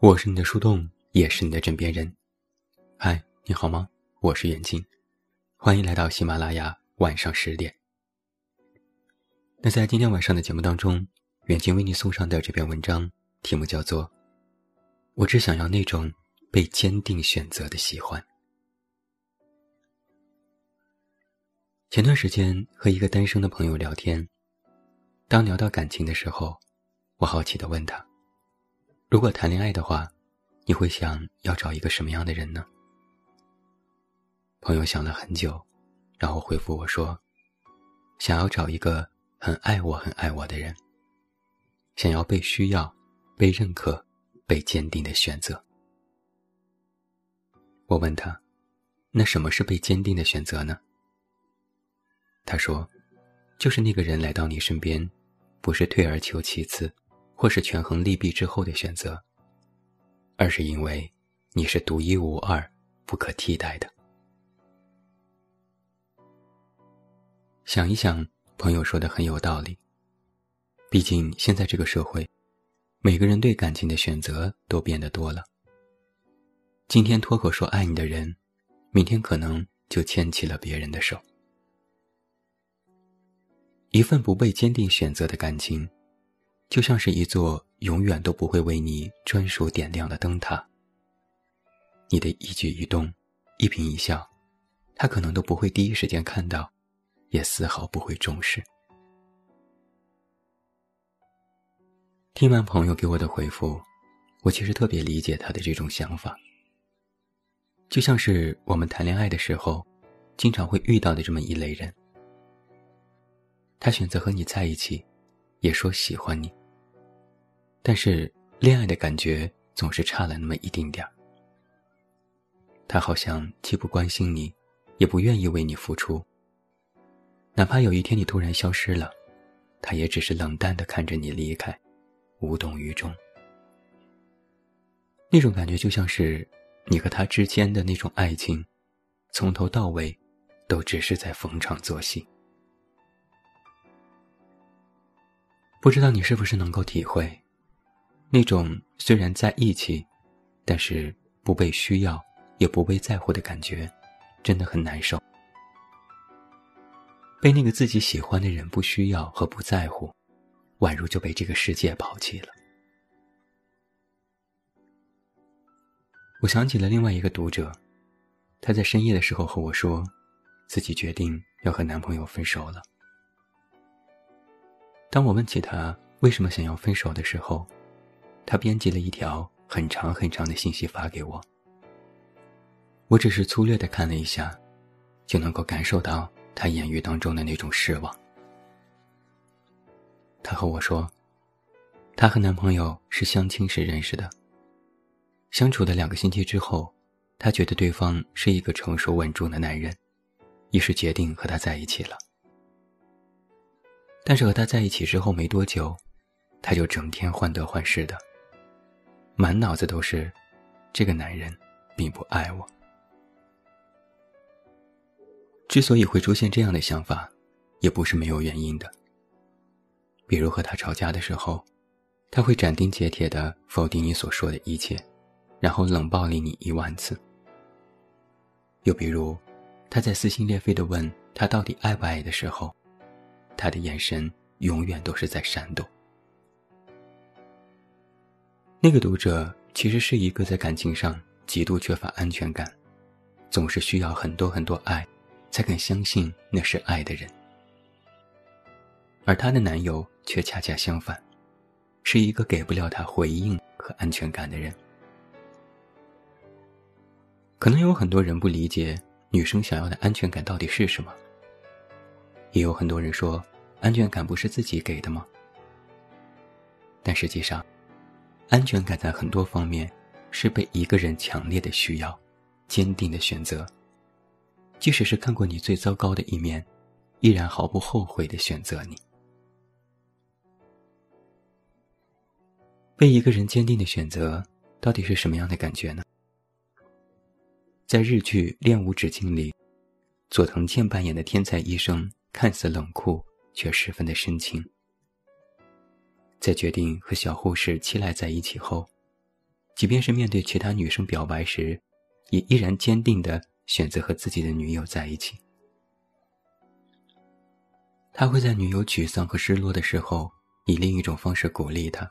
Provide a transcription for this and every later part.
我是你的树洞，也是你的枕边人。嗨，你好吗？我是远近，欢迎来到喜马拉雅晚上十点。那在今天晚上的节目当中，远近为你送上的这篇文章题目叫做《我只想要那种被坚定选择的喜欢》。前段时间和一个单身的朋友聊天，当聊到感情的时候，我好奇的问他。如果谈恋爱的话，你会想要找一个什么样的人呢？朋友想了很久，然后回复我说：“想要找一个很爱我、很爱我的人，想要被需要、被认可、被坚定的选择。”我问他：“那什么是被坚定的选择呢？”他说：“就是那个人来到你身边，不是退而求其次。”或是权衡利弊之后的选择，而是因为你是独一无二、不可替代的。想一想，朋友说的很有道理。毕竟现在这个社会，每个人对感情的选择都变得多了。今天脱口说爱你的人，明天可能就牵起了别人的手。一份不被坚定选择的感情。就像是一座永远都不会为你专属点亮的灯塔。你的一举一动、一颦一笑，他可能都不会第一时间看到，也丝毫不会重视。听完朋友给我的回复，我其实特别理解他的这种想法。就像是我们谈恋爱的时候，经常会遇到的这么一类人，他选择和你在一起，也说喜欢你。但是恋爱的感觉总是差了那么一丁点儿。他好像既不关心你，也不愿意为你付出。哪怕有一天你突然消失了，他也只是冷淡的看着你离开，无动于衷。那种感觉就像是你和他之间的那种爱情，从头到尾，都只是在逢场作戏。不知道你是不是能够体会？那种虽然在一起，但是不被需要也不被在乎的感觉，真的很难受。被那个自己喜欢的人不需要和不在乎，宛如就被这个世界抛弃了。我想起了另外一个读者，他在深夜的时候和我说，自己决定要和男朋友分手了。当我问起他为什么想要分手的时候，他编辑了一条很长很长的信息发给我，我只是粗略的看了一下，就能够感受到他言语当中的那种失望。他和我说，她和男朋友是相亲时认识的，相处的两个星期之后，她觉得对方是一个成熟稳重的男人，于是决定和他在一起了。但是和他在一起之后没多久，他就整天患得患失的。满脑子都是，这个男人并不爱我。之所以会出现这样的想法，也不是没有原因的。比如和他吵架的时候，他会斩钉截铁的否定你所说的一切，然后冷暴力你一万次。又比如，他在撕心裂肺的问他到底爱不爱的时候，他的眼神永远都是在闪躲。那个读者其实是一个在感情上极度缺乏安全感，总是需要很多很多爱，才肯相信那是爱的人。而她的男友却恰恰相反，是一个给不了她回应和安全感的人。可能有很多人不理解女生想要的安全感到底是什么，也有很多人说安全感不是自己给的吗？但实际上。安全感在很多方面是被一个人强烈的需要、坚定的选择，即使是看过你最糟糕的一面，依然毫不后悔的选择你。被一个人坚定的选择，到底是什么样的感觉呢？在日剧《恋无止境》里，佐藤健扮演的天才医生看似冷酷，却十分的深情。在决定和小护士七濑在一起后，即便是面对其他女生表白时，也依然坚定的选择和自己的女友在一起。他会在女友沮丧和失落的时候，以另一种方式鼓励她；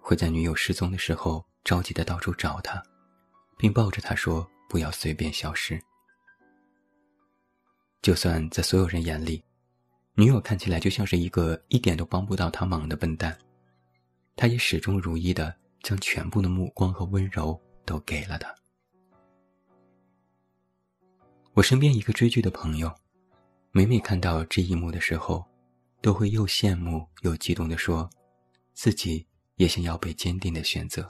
会在女友失踪的时候，着急的到处找她，并抱着她说：“不要随便消失。”就算在所有人眼里，女友看起来就像是一个一点都帮不到他忙的笨蛋，他也始终如一的将全部的目光和温柔都给了她。我身边一个追剧的朋友，每每看到这一幕的时候，都会又羡慕又激动的说：“自己也想要被坚定的选择。”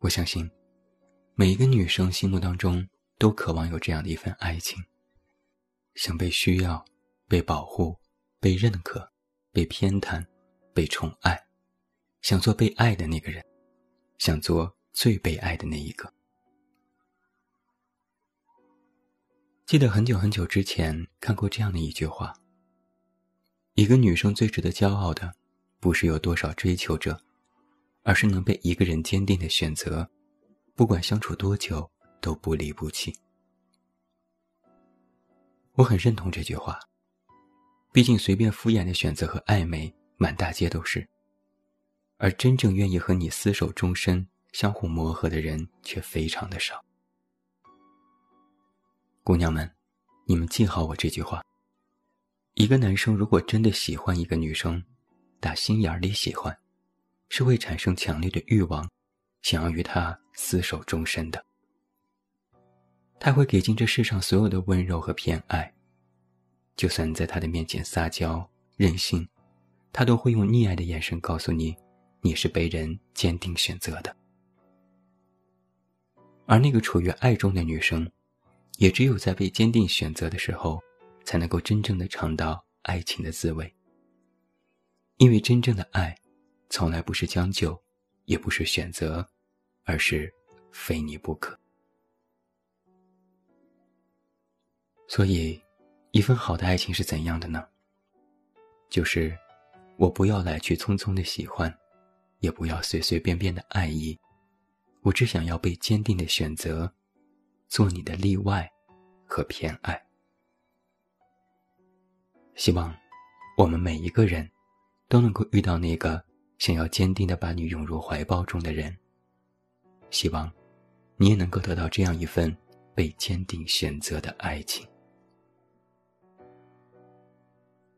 我相信，每一个女生心目当中。都渴望有这样的一份爱情，想被需要、被保护、被认可、被偏袒、被宠爱，想做被爱的那个人，想做最被爱的那一个。记得很久很久之前看过这样的一句话：一个女生最值得骄傲的，不是有多少追求者，而是能被一个人坚定的选择，不管相处多久。都不离不弃，我很认同这句话。毕竟，随便敷衍的选择和暧昧满大街都是，而真正愿意和你厮守终身、相互磨合的人却非常的少。姑娘们，你们记好我这句话：一个男生如果真的喜欢一个女生，打心眼里喜欢，是会产生强烈的欲望，想要与她厮守终身的。他会给尽这世上所有的温柔和偏爱，就算在他的面前撒娇任性，他都会用溺爱的眼神告诉你，你是被人坚定选择的。而那个处于爱中的女生，也只有在被坚定选择的时候，才能够真正的尝到爱情的滋味。因为真正的爱，从来不是将就，也不是选择，而是非你不可。所以，一份好的爱情是怎样的呢？就是，我不要来去匆匆的喜欢，也不要随随便便的爱意，我只想要被坚定的选择，做你的例外和偏爱。希望，我们每一个人，都能够遇到那个想要坚定的把你拥入怀抱中的人。希望，你也能够得到这样一份被坚定选择的爱情。